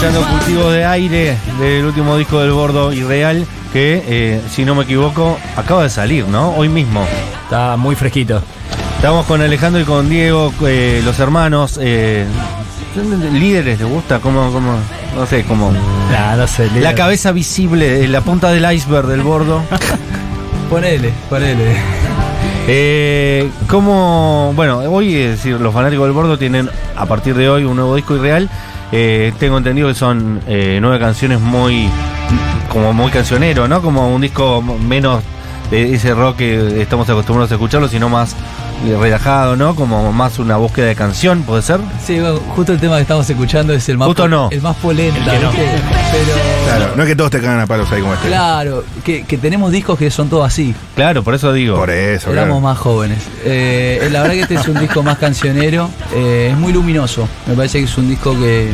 Escuchando Cultivo de Aire del último disco del Bordo Irreal, que, eh, si no me equivoco, acaba de salir, ¿no? Hoy mismo. Está muy fresquito. Estamos con Alejandro y con Diego, eh, los hermanos. eh, ¿son ¿Líderes les gusta? ¿Cómo, cómo? No sé, como. Nah, no sé. La cabeza visible, la punta del iceberg del Bordo. Ponele, ponele. Eh, ¿Cómo? Bueno, hoy es decir, los fanáticos del Bordo tienen a partir de hoy un nuevo disco irreal. Eh, tengo entendido que son eh, nueve canciones muy. como muy cancionero, ¿no? Como un disco menos de ese rock que estamos acostumbrados a escucharlo, sino más relajado, ¿no? Como más una búsqueda de canción, ¿puede ser? Sí, bueno, justo el tema que estamos escuchando es el más, Justo po- no. el más polenta, El que no. ¿viste? Pero Claro, no es que todos te cagan a palos ahí como este. claro, que, que tenemos discos que son todos así. Claro, por eso digo. Por eso, Éramos claro. más jóvenes. Eh, la verdad que este es un disco más cancionero, eh, es muy luminoso. Me parece que es un disco que,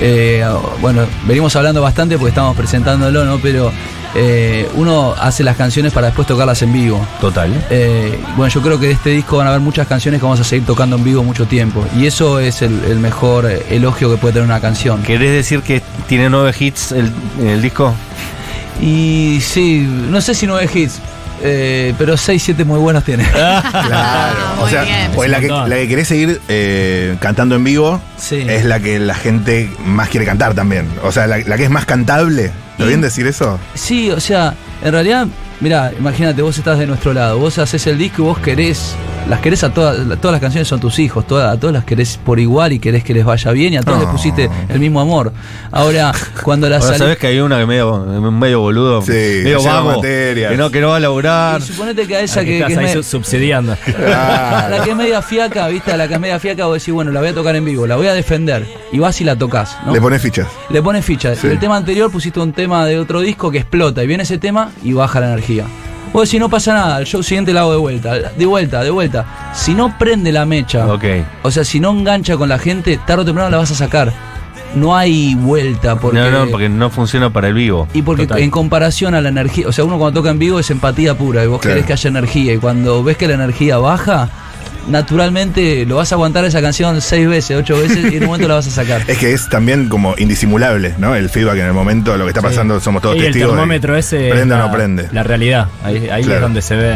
eh, bueno, venimos hablando bastante porque estamos presentándolo, ¿no? Pero eh, uno hace las canciones para después tocarlas en vivo. Total. Eh, bueno, yo creo que de este disco van a haber muchas canciones que vamos a seguir tocando en vivo mucho tiempo. Y eso es el, el mejor eh, elogio que puede tener una canción. ¿Querés decir que tiene nueve hits el, el disco? Y sí, no sé si nueve hits, eh, pero seis, siete muy buenos tiene. Claro. Ah, o muy sea, bien. pues la que, la querés seguir eh, cantando en vivo Sí. es la que la gente más quiere cantar también. O sea, la, la que es más cantable. ¿Lo Y- bien decir eso? Sí, o sea, en realidad, mira, imagínate, vos estás de nuestro lado, vos haces el disco y vos querés, las querés a todas, todas las canciones son tus hijos, todas, a todas las querés por igual y querés que les vaya bien y a todas No. les pusiste el mismo amor. Ahora, cuando las Ahora sabés que hay una que medio, medio boludo, Sí, medio vago, que no, que no va a laburar. y suponete que a esa Aquí que, estás que es ahí subsidiando. la que es media fiaca, viste, a la que es media fiaca, vos decís, bueno, la voy a tocar en vivo, la voy a defender, y vas y la tocas, ¿no? Le pones fichas. Le pones ficha. Sí. Y el tema anterior pusiste un tema de otro disco que explota y viene ese tema y baja la energía. Vos decís, no pasa nada, el show siguiente lo hago de vuelta, de vuelta, de vuelta. Si no prende la mecha, o sea, si no engancha con la gente, tarde o temprano la vas a sacar. No hay vuelta porque... No, no, porque no funciona para el vivo. Y porque Total. en comparación a la energía, o sea, uno cuando toca en vivo es empatía pura y vos Claro. querés que haya energía y cuando ves que la energía baja, naturalmente lo vas a aguantar esa canción seis veces, ocho veces y en un momento la vas a sacar. Es que es también como indisimulable, ¿no? El feedback en el momento, lo que está pasando, somos todos y el testigos. de- termómetro ese. es Prende o la, no prende. La realidad. Ahí, ahí Claro. es donde se ve.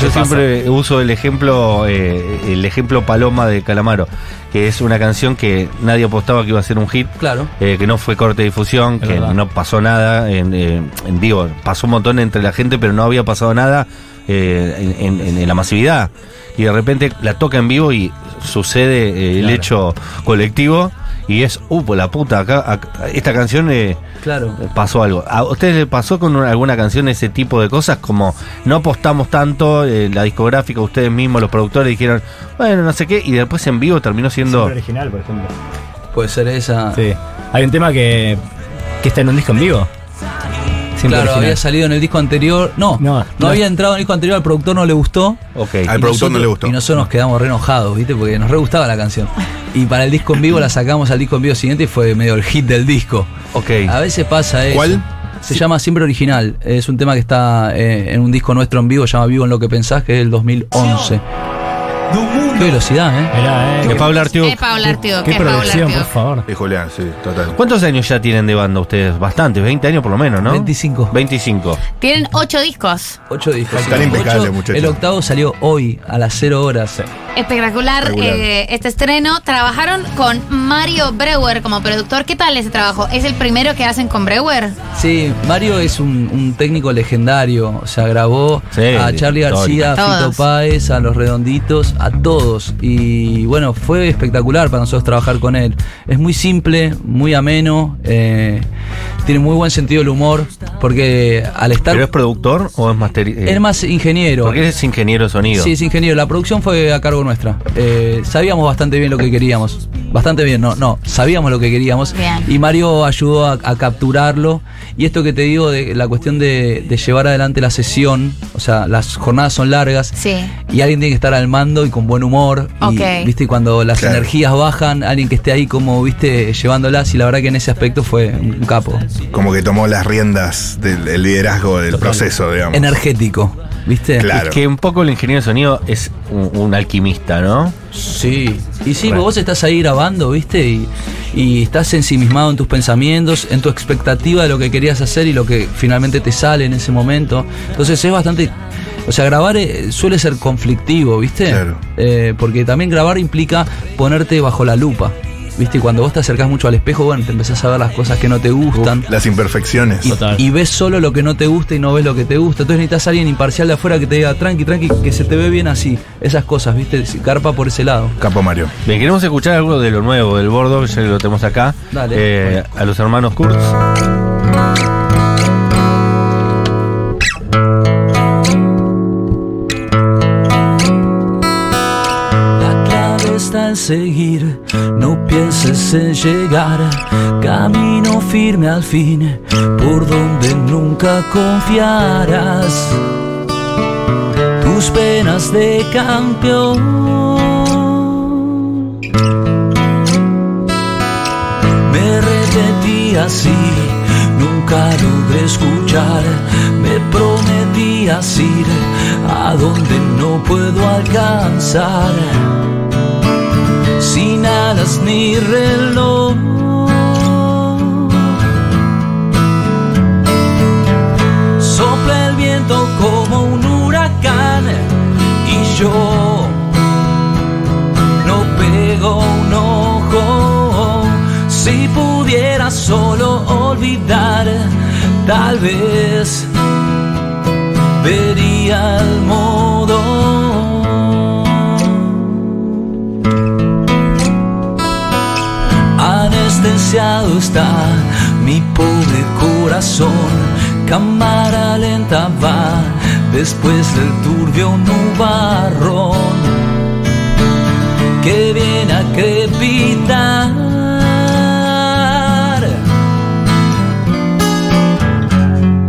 Yo pasa. siempre uso el ejemplo, eh, el ejemplo Paloma de Calamaro, que es una canción que nadie apostaba que iba a ser un hit, Claro. eh, que no fue corte de difusión, Es que verdad. no pasó nada, en, eh, en- digo, pasó un montón entre la gente, pero no había pasado nada eh, en, en- en la masividad. Y de repente la toca en vivo y sucede eh, el Claro. hecho colectivo y es, uh, por la puta, acá, acá- esta canción... eh, Claro. pasó algo. ¿A ustedes les pasó con una- alguna canción ese tipo de cosas? Como no apostamos tanto, eh, la discográfica, ustedes mismos, los productores dijeron, bueno, no sé qué, y después en vivo terminó siendo... Siempre original, por ejemplo. Puede ser esa. Sí. Hay un tema que, que está en un disco en vivo. Siempre Claro, original. había salido en el disco anterior. No, No, no, no. había entrado en el disco anterior, al productor no le gustó. Ok. Al y productor no le gustó. Y nosotros nos quedamos re enojados, ¿viste? Porque nos re gustaba la canción. Y para el disco en vivo la sacamos al disco en vivo siguiente y fue medio el hit del disco. Ok. A veces pasa eso. ¿Cuál? Se llama Siempre Original. Es un tema que está eh, en un disco nuestro en vivo, se llama Vivo en lo que pensás, que es del 2011. Qué velocidad, ¿eh? Mirá, eh. Es Pablo Artiuk. Es Pablo Artiuk, Qué producción, por favor. Y Julián, sí, total. ¿Cuántos años ya tienen de banda ustedes? Bastantes, 20 años por lo menos, ¿no? 25. 25. Tienen ocho discos. Ocho discos. Están sí. impecables, muchachos. El octavo salió hoy, a las 0 horas. Espectacular eh, este estreno. Trabajaron con Mario Breuer como productor. ¿Qué tal ese trabajo? ¿Es el primero que hacen con Breuer? Sí, Mario es un, un técnico legendario. O sea, grabó Sí, a Charlie. García, a Fito. Páez, a Los Redonditos, a todos. Y bueno, fue espectacular para nosotros trabajar con él. Es muy simple, muy ameno, eh, tiene muy buen sentido del humor, porque al estar... ¿Pero es productor o es master? eh, es más ingeniero. Porque es ingeniero de sonido. Sí, es ingeniero. La producción fue a cargo nuestra. Eh, sabíamos bastante bien lo que queríamos. Bastante bien, no, no. Sabíamos lo que queríamos. Bien. Y Mario ayudó a, a capturarlo. Y esto que te digo de la cuestión de, de llevar adelante la sesión, o sea, las jornadas son largas. Sí. Y alguien tiene que estar al mando y con buen humor. Y, viste, y cuando las Claro. energías bajan, alguien que esté ahí como, viste, llevándolas. Y la verdad que en ese aspecto fue un capo. Como que tomó las riendas del del liderazgo del proceso, digamos. Energético, ¿viste? Claro. Es que un poco el ingeniero de sonido es un, un alquimista, ¿no? Sí, y sí, Bueno. vos estás ahí grabando, ¿viste? Y, y estás ensimismado en tus pensamientos, en tu expectativa de lo que querías hacer y lo que finalmente te sale en ese momento. Entonces es bastante... O sea, grabar eh, suele ser conflictivo, ¿viste? Claro. Eh, porque también grabar implica ponerte bajo la lupa. ¿Viste? Y cuando vos te acercás mucho al espejo, bueno, te empezás a ver las cosas que no te gustan. Las imperfecciones. Y, Total. y ves solo lo que no te gusta y no ves lo que te gusta. Entonces necesitas a alguien imparcial de afuera que te diga, tranqui, tranqui, que se te ve bien así. Esas cosas, ¿viste? Carpa por ese lado. Capo Mario. Bien, queremos escuchar algo de lo nuevo del bordo, que ya lo tenemos acá. Dale. Eh, a los hermanos Kurtz. Seguir, no pienses en llegar. Camino firme al fin, por donde nunca confiarás. Tus penas de campeón. Me repetí así, nunca logré escuchar. Me prometías ir a donde no puedo alcanzar. Sin alas ni reloj. Sopla el viento como un huracán y yo no pego un ojo. Si pudiera solo olvidar, tal vez vería el modo. Está mi pobre corazón, cámara lenta va después del turbio nubarrón que viene a crepitar.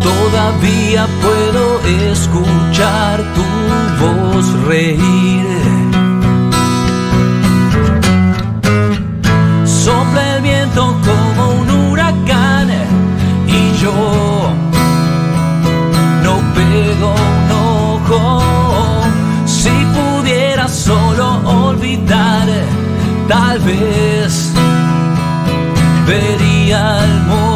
Todavía puedo escuchar tu voz reír. Vez vería el modo.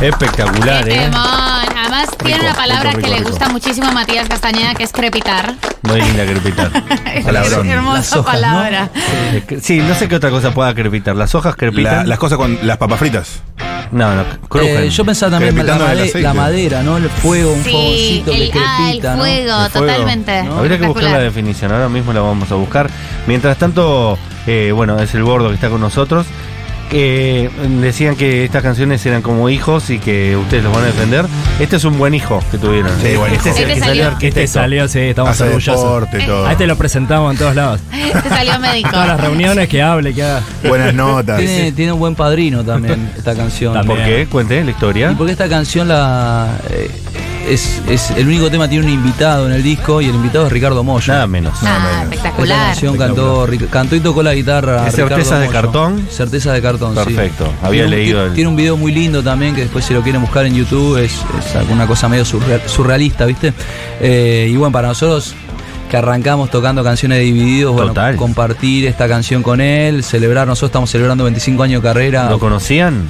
Espectacular, Qué ¿eh? temón. Además, tiene una palabra rico, que le rico. gusta muchísimo a Matías Castañeda, que es crepitar. Muy linda crepitar. Es Palabrón. una hermosa hojas, palabra. Sí, no sé qué otra cosa pueda crepitar. ¿Las hojas La- crepitan? las cosas con las papas fritas. No, no, crujen. Eh, yo pensaba también la, Crepitando en el made- aceite. la madera, ¿no? El fuego, un Sí, fogoncito que el, ah, el crepita, ¿no? fuego, El fuego. totalmente. Habría que buscar la Espectacular. definición, ahora mismo la vamos a buscar. Mientras tanto, eh, bueno, es el bordo que está con nosotros. Que decían que estas canciones eran como hijos y que ustedes los van a defender. Este es un buen hijo que tuvieron. Sí, buen este hijo. es el Este que salió. Este arquitecto. salió, sí, estamos Hace orgullosos. deporte, todo. A este lo presentamos en todos lados. Te salió médico. Todas las reuniones que hable, que haga. Buenas notas. Tiene, tiene un buen padrino también esta canción. También. ¿Por qué? Cuente la historia. Y porque esta canción la eh, es, es el único tema tiene un invitado en el disco y el invitado es Ricardo Moyo. Nada menos. Ah, Esta espectacular. canción cantó, cantó y tocó la guitarra. ¿Es Certezas de. Cartón? Certezas de cartón, sí. Perfecto. Había Tiene un- leído tiene, el- tiene un video muy lindo también que después si lo quieren buscar en YouTube es, es alguna cosa medio surreal- surrealista, ¿viste? Eh, y bueno, para nosotros que arrancamos tocando canciones de divididos, bueno, Total. compartir esta canción con él, celebrar, nosotros estamos celebrando 25 años de carrera. ¿Lo conocían?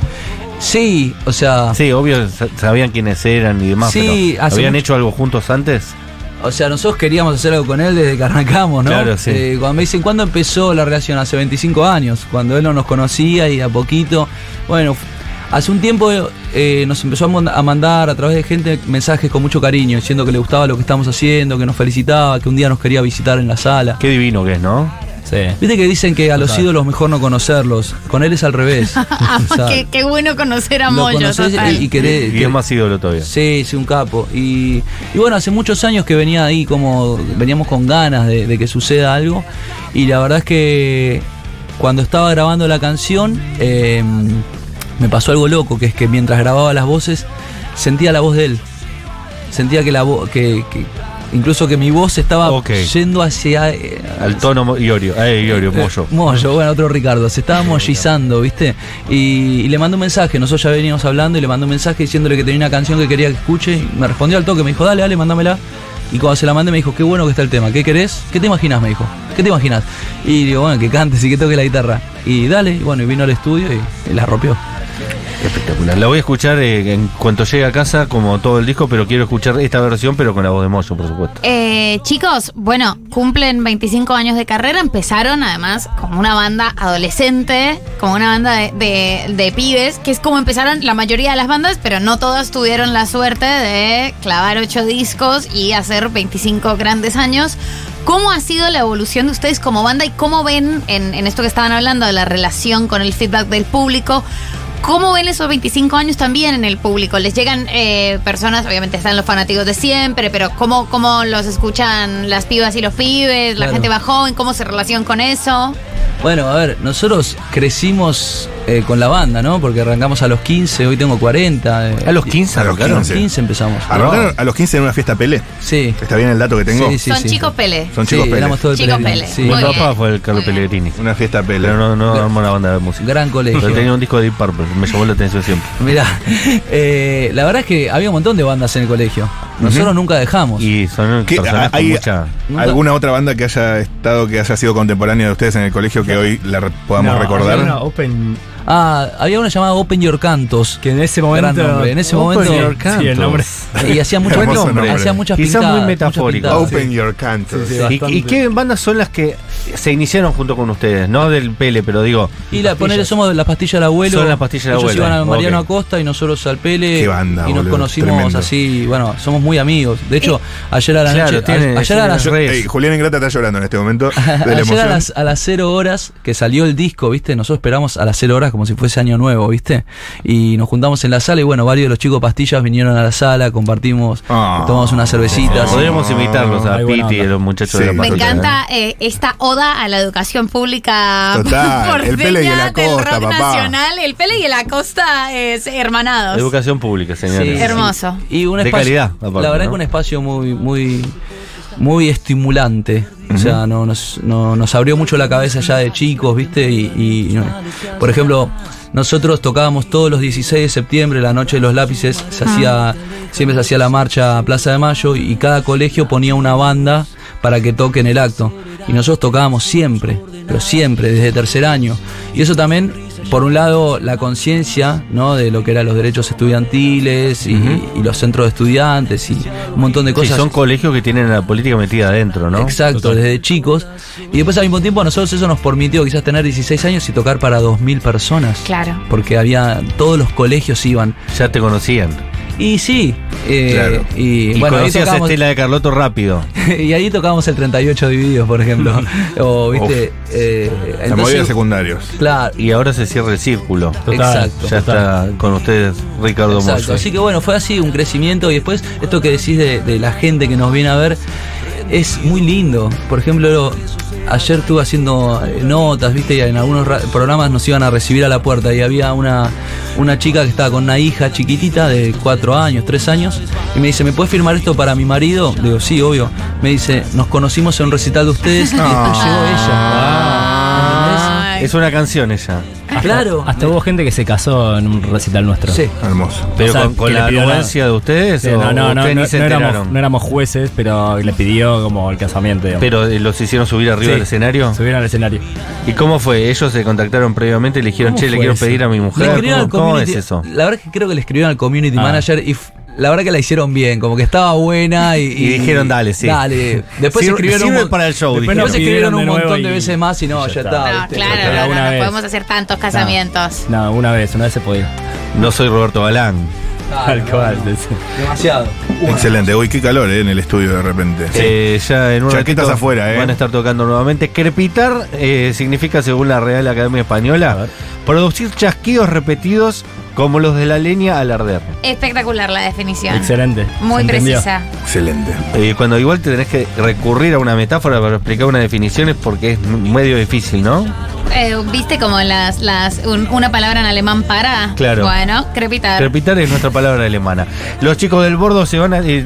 Sí, o sea, Sí, obvio, sa- sabían quiénes eran y demás, Sí, pero ¿habían hecho algo juntos antes? O sea, nosotros queríamos hacer algo con él desde que arrancamos, ¿no? Claro, sí. Eh, cuando me dicen, ¿cuándo empezó la relación? Hace 25 años, cuando él no nos conocía y a poquito. Bueno, hace un tiempo eh, nos empezó a mandar a través de gente mensajes con mucho cariño, diciendo que le gustaba lo que estamos haciendo, que nos felicitaba, que un día nos quería visitar en la sala. Qué divino que es, ¿no? Sí. Viste que dicen que a los ídolos mejor no conocerlos. Con él es al revés. O sea, qué, qué bueno conocer a Moyo, y, y querés- Y es más ídolo todavía. Sí, sí, un capo. Y, y bueno, hace muchos años que venía ahí como, veníamos con ganas de, de que suceda algo. Y la verdad es que cuando estaba grabando la canción, eh, me pasó algo loco, que es que mientras grababa las voces, sentía la voz de él. Sentía que la voz, que, que- incluso que mi voz estaba yendo hacia... eh, Al tono Iorio, eh, Iorio, eh, Moyo. Moyo, bueno, otro Ricardo. Se estaba mollizando, ¿viste? Y, y le mandó un mensaje. Nosotros ya veníamos hablando y le mandó un mensaje diciéndole que tenía una canción que quería que escuche. Y me respondió al toque. Me dijo, dale, dale, mándamela. Y cuando se la mandé me dijo, qué bueno que está el tema. ¿Qué querés? ¿Qué te imaginas? Me dijo. ¿Qué te imaginas? Y digo, bueno, que cantes y que toque la guitarra. Y dale, y bueno, y vino al estudio y, y la rompió. Espectacular. La voy a escuchar eh, en cuanto llegue a casa, como todo el disco, pero quiero escuchar esta versión, pero con la voz de Moyo, por supuesto. Eh, chicos, bueno, cumplen 25 años de carrera, empezaron además como una banda adolescente, como una banda de, de- de pibes, que es como empezaron la mayoría de las bandas, pero no todas tuvieron la suerte de clavar ocho discos y hacer 25 grandes años. ¿Cómo ha sido la evolución de ustedes como banda y cómo ven en, en esto que estaban hablando de la relación con el feedback del público? ¿Cómo ven esos 25 años también en el público? ¿Les llegan eh, personas, obviamente están los fanáticos de siempre, pero ¿cómo, cómo los escuchan las pibas y los pibes, la Claro. gente más joven? ¿Cómo se relacionan con eso? Bueno, a ver, nosotros crecimos eh, con la banda, ¿no? Porque arrancamos a los 15, hoy tengo 40. eh, A los 15 A los arrancaron. 15, 15 empezamos. Arrancaron a los 15 en una fiesta Pele. Sí. ¿Está bien el dato que tengo? Sí, sí. Son chicos Pele. Son Sí, chicos Pele. éramos todos Pele. sí. Mi papá fue el Carlos. Pellegrini. Una fiesta Pele. Pero no, no armó una banda de música. Gran colegio. Pero tenía un disco de Deep Purple, me llamó la atención siempre. Mirá, eh, la verdad es que había un montón de bandas en el colegio. Nosotros Ujú. nunca dejamos. Y son ¿Qué- personas con hay mucha. Nunca- ¿Alguna otra banda que haya estado, que haya sido contemporánea de ustedes en el colegio que hoy la podamos No, recordar? una open, Ah, había una llamada Open Your Cantos. que en ese Gran momento. nombre. En ese Open momento. Your Cantos. Sí, el nombre. Y hacía mucho nombre. hacía muchas Quizá pintadas, muy metafórico. Open Your Cantos. Sí, sí. ¿Y, qué bandas son las que se iniciaron junto con ustedes? No del Pele, pero digo. Y la ponele somos de las pastillas del abuelo. Son las pastillas del Ellos abuelo. iban a Mariano Ok. Acosta y nosotros al Pele. Qué banda, Y nos boludo, conocimos tremendo. así, bueno, somos muy amigos. De hecho, ayer a la Claro, noche. tiene- ayer a las tiene- Yo- ey, Julián Ingrata está llorando en este momento de la Ayer a las, a las 0 horas que salió el disco, ¿viste? Nosotros esperamos a las 0 horas como si fuese año nuevo, ¿viste? Y nos juntamos en la sala y bueno, varios de los chicos pastillas vinieron a la sala, compartimos, Ah. tomamos unas cervecitas. Podríamos invitarlos a Piti y a los muchachos Sí. de la Me encanta eh, esta oda a la educación pública Total, el Pele y del rock papá. nacional. El Pele y el Acosta es hermanados. Educación pública, señores. Sí, Hermoso. Y un De espacio, calidad, aparte, La verdad ¿no? que un espacio muy, muy, muy estimulante. O sea, no, nos, no- nos abrió mucho la cabeza ya de chicos, ¿viste? Y, y, no, por ejemplo, nosotros tocábamos todos los 16 de septiembre, la noche de los lápices, se hacía, siempre se hacía la marcha a Plaza de Mayo y cada colegio ponía una banda para que toque en el acto. Y nosotros tocábamos siempre, pero siempre, desde tercer año. Y eso también, por un lado, la conciencia ¿no? de lo que eran los derechos estudiantiles y, y los centros de estudiantes y un montón de Sí, cosas. son colegios que tienen la política metida adentro, ¿no? Exacto, Total. desde chicos. Y después al mismo tiempo a nosotros eso nos permitió quizás tener 16 años y tocar para 2.000 personas. Claro. Porque había, todos los colegios iban. Ya te conocían. Y sí, Eh, Claro. Y, Y bueno, conocías a tocamos, Estela de Carlotto rápido. y ahí tocamos el 38 divididos, por ejemplo. o, viste, eh, La entonces- movida de secundarios. Claro, Y ahora se cierra el círculo. Total. exacto. Ya está con ustedes Ricardo Exacto, Mosso. así que bueno, fue así un crecimiento y después esto que decís de, de la gente que nos viene a ver es muy lindo. Por ejemplo, ayer estuve haciendo eh, notas, viste, y en algunos ra- programas nos iban a recibir a la puerta y había una, una chica que estaba con una hija chiquitita de cuatro años, tres años, y me dice, ¿me puedes firmar esto para mi marido? Le digo, sí, obvio. Me dice, nos conocimos en un recital de ustedes y después llegó ella. Ay. Es una canción ella. Claro. Hasta hubo gente que se casó en un recital nuestro. Sí. Hermoso. Pero O sea, con, con que le la anuencia de ustedes Sí, o no, no, no, ustedes no, ni se no éramos, enteraron. no éramos jueces, pero le pidió como el casamiento. digamos. Pero eh, los hicieron subir arriba Sí, del escenario. Subieron al escenario. ¿Y cómo fue? Ellos se contactaron previamente y le dijeron, ¿Cómo che, le fue quiero eso? pedir a mi Le mujer. escribieron ¿Cómo, al cómo es community- eso? La verdad es que creo que le escribieron al community Ah. manager y f- la verdad que la hicieron bien, como que estaba buena y, Y dijeron, dale, sí. Dale. Después Sirve- escribieron sirve un, para el show, Después nos escribieron un montón de veces más y no, ya ya, está. está. No, claro, no, podemos hacer tantos casamientos. No, una vez, una vez se podía. No soy Roberto Balán. Claro, Tal cual. Demasiado. Excelente. Uy, qué calor eh, en el estudio de repente. Eh, ya en un Chaquetas ratito afuera, ¿eh? Van a estar tocando nuevamente. Crepitar eh, significa, según la Real Academia Española, producir chasquidos repetidos como los de la leña al arder. Espectacular la definición. Excelente. Muy precisa. Excelente. Eh, cuando igual te tenés que recurrir a una metáfora para explicar una definición es porque es medio difícil, ¿no? Eh, ¿Viste como las, las un- una palabra en alemán para? Claro. Bueno, crepitar. Crepitar es nuestra palabra alemana. Los chicos del bordo se van a eh,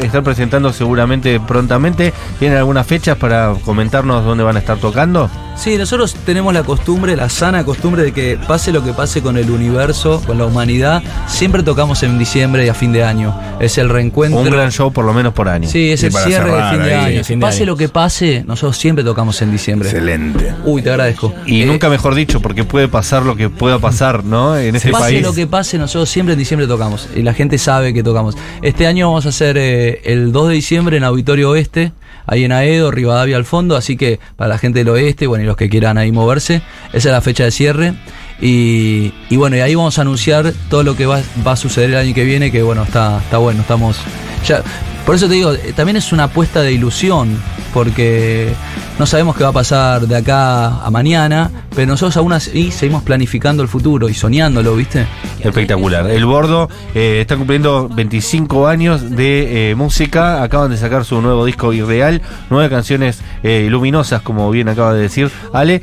estar presentando seguramente prontamente. ¿Tienen algunas fechas para comentarnos dónde van a estar tocando? Sí, nosotros tenemos la costumbre, la sana costumbre de que pase lo que pase con el universo, con la humanidad, siempre tocamos en diciembre y a fin de año. Es el reencuentro. Un gran show por lo menos por año. Sí, es Y el cierre de fin de ahí. año. Fin de pase año. lo que pase, nosotros siempre tocamos en diciembre. Excelente. Uy, te agradezco. Y Eh, nunca mejor dicho, porque puede pasar lo que pueda pasar, ¿no? En ese Pase país. lo que pase, nosotros siempre en diciembre tocamos. Y la gente sabe que tocamos. Este año vamos a hacer eh, el 2 de diciembre en Auditorio Oeste, ahí en Aedo, Rivadavia al fondo. Así que para la gente del oeste, bueno, y los que quieran ahí moverse, esa es la fecha de cierre. Y, bueno, y ahí vamos a anunciar todo lo que va, a suceder el año que viene, que bueno, está, está bueno, estamos. Ya, por eso te digo, eh, también es una apuesta de ilusión, porque no sabemos qué va a pasar de acá a mañana, pero nosotros aún así seguimos planificando el futuro y soñándolo, ¿viste? Espectacular. El Bordo eh, está cumpliendo 25 años de eh, música. Acaban de sacar su nuevo disco Irreal. Nueve canciones luminosas, como bien acaba de decir Ale.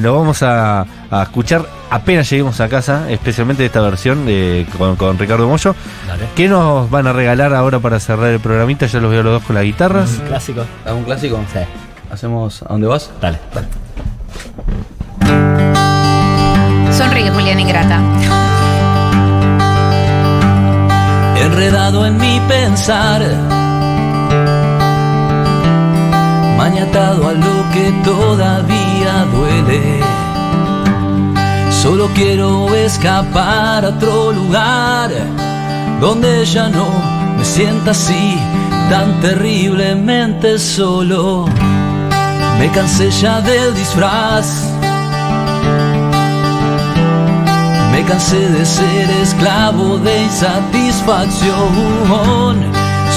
Lo vamos a escuchar apenas lleguemos a casa, especialmente esta versión de, con, con Ricardo Mollo. Dale. ¿Qué nos van a regalar ahora para cerrar el programita? Ya los veo a los dos con las guitarras. Clásico. ¿Algún clásico? Sí. ¿Hacemos a dónde vas? Dale. Sonríe, Julián Ingrata. Enredado en mi pensar, maniatado a lo que todavía duele. Solo quiero escapar a otro lugar donde ya no me sienta así tan terriblemente solo. Me cansé ya del disfraz. Me cansé de ser esclavo de insatisfacción.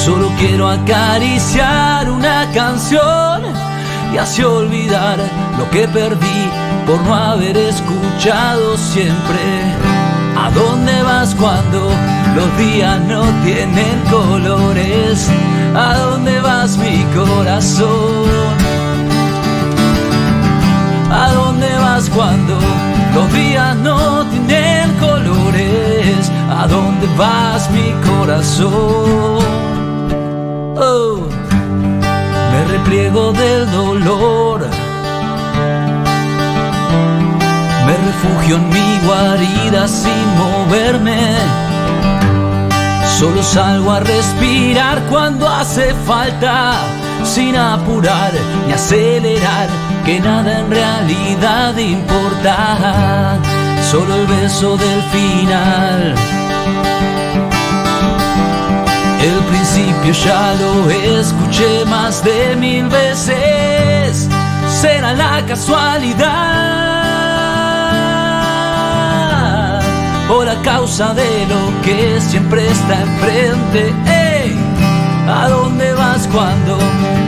Solo quiero acariciar una canción y así olvidar lo que perdí por no haber escuchado siempre. ¿A dónde vas cuando los días no tienen colores? ¿A dónde vas mi corazón? ¿A dónde vas cuando los días no tienen colores? ¿A dónde vas mi corazón? Oh, me repliego del dolor. Me refugio en mi guarida sin moverme. Solo salgo a respirar cuando hace falta, sin apurar ni acelerar, que nada en realidad importa, solo el beso del final. Ya lo escuché más de mil veces, será la casualidad o la causa de lo que siempre está enfrente. ¿A dónde vas cuando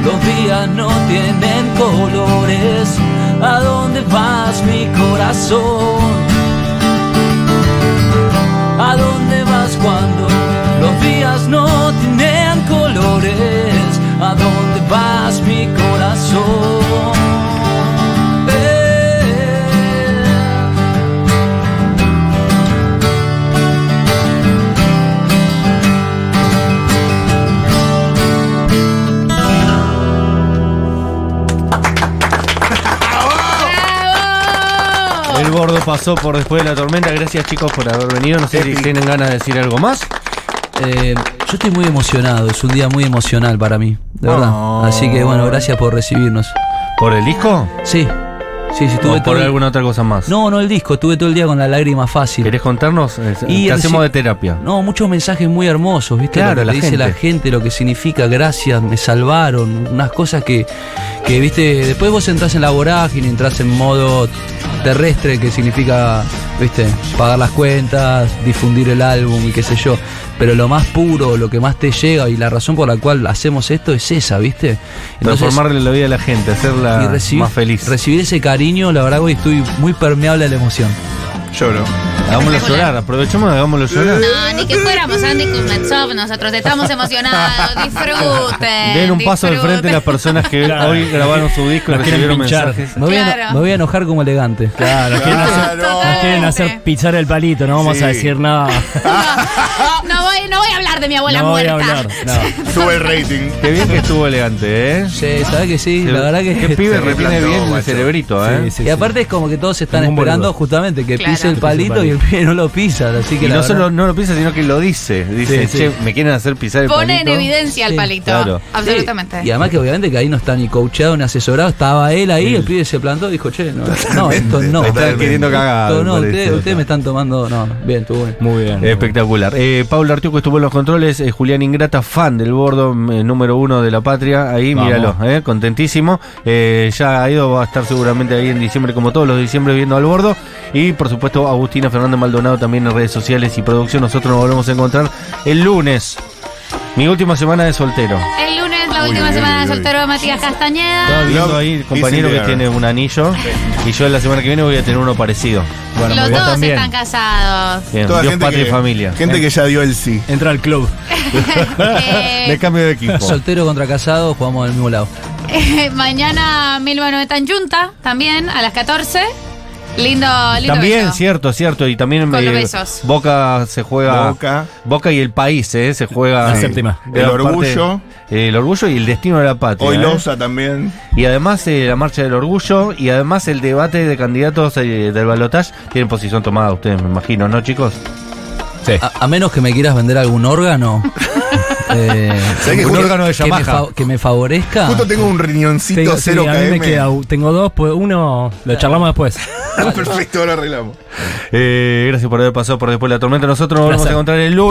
los días no tienen colores? ¿A dónde vas mi corazón? ¿A dónde vas mi corazón? El gordo pasó por después de la tormenta. Gracias chicos por haber venido. No sé si tienen ganas de decir algo más. Eh, yo estoy muy emocionado, es un día muy emocional para mí, de verdad. Así que bueno, gracias por recibirnos. ¿Por el disco? Sí, sí, sí, ¿O tuve por todo. alguna otra cosa más? No, no el disco, estuve todo el día con la lágrima fácil. ¿Querés contarnos? Y hacemos de terapia. No, muchos mensajes muy hermosos, ¿viste? Claro, lo que la dice gente. la gente, lo que significa gracias, me salvaron, unas cosas que, que, ¿viste? Después vos entras en la vorágine, entras en modo terrestre, que significa, ¿viste? Pagar las cuentas, difundir el álbum y qué sé yo. Pero lo más puro, lo que más te llega y la razón por la cual hacemos esto es esa, ¿viste? Transformarle la vida a la gente, hacerla y recibir, más feliz. recibir ese cariño, la verdad hoy estoy muy permeable a la emoción. Lloro. Hagámoslo llorar, aprovechemos y hagámoslo llorar. No, ni que fuéramos Andy Kuznetsov, nosotros estamos emocionados. Disfruten. Den un paso al frente disfruten. las personas que Claro. hoy grabaron su disco y Nos quieren recibieron pinchar. mensajes. Me voy, a, me voy a enojar como elegante. Claro, nos quieren hacer, nos quieren hacer pisar el palito, no vamos Sí. a decir nada. No voy, no voy a hablar de mi abuela no voy muerta. a hablar. No. Sube el rating. Qué bien que estuvo elegante, ¿eh? Sí, ¿sabes que sí? La verdad que. Qué pibe bien el cerebrito, ¿eh? Sí, sí, y aparte es como que todos están esperando justamente Que pise el palito y el pibe no lo pisa. Así que Y la no verdad- solo no lo piensa, sino que lo dice. Dice, Sí, sí. che, me quieren hacer pisar el Pone en palito. evidencia al Sí, palito. claro. Absolutamente. Sí, Y además que obviamente que ahí no está ni coachado ni asesorado, estaba él ahí, el pibe se plantó y dijo, che, no, no esto no. Me están queriendo cagar. Esto no, ustedes, ustedes me están tomando. No, bien, estuvo bien. Muy bien. Espectacular. Eh, Pablo Artiuco estuvo en los controles. eh, Julián Ingrata, fan del bordo eh, número uno de la patria. Ahí, Vamos. míralo, eh, contentísimo. Eh, ya ha ido, va a estar seguramente ahí en diciembre, como todos los diciembre, viendo al bordo. Y por supuesto, Agustina Fernández Maldonado también en redes sociales y producción. Nosotros nos volvemos a encontrar el lunes. Mi última semana de soltero. El lunes, la última uy, semana uy, de soltero de Matías Estaba Castañeda. viendo Love ahí el compañero que tiene un anillo. Y yo la semana que viene voy a tener uno parecido. Bueno, Los dos también. están casados. Bien, Toda Dios, gente patria que, y familia. Gente que ya dio el sí. Entra al club. Me cambio de equipo. Soltero contra casado, jugamos del mismo lado. mañana Milvano está en Junta, también a las 14. Lindo, lindo También, beso. cierto, cierto. Y también Con eh, los besos. Boca se juega. Boca. Boca y el país, ¿eh? Se juega. La séptima. El parte- orgullo. el orgullo y el destino de la patria. Hoy ¿eh? Loza también. Y además eh, la marcha del orgullo y además el debate de candidatos eh, del balotaje tienen posición tomada ustedes, me imagino, ¿no, chicos? Sí. A, a menos que me quieras vender algún órgano. eh, ¿Sabés que Un justo- órgano de que, me Yamaha. que me favorezca. Justo tengo un riñoncito Tengo, sí, 0 a mí me km. queda, tengo dos, pues uno lo charlamos después. Perfecto, lo arreglamos. Eh, gracias por haber pasado por después de la tormenta. Nosotros nos volvemos a encontrar el lunes.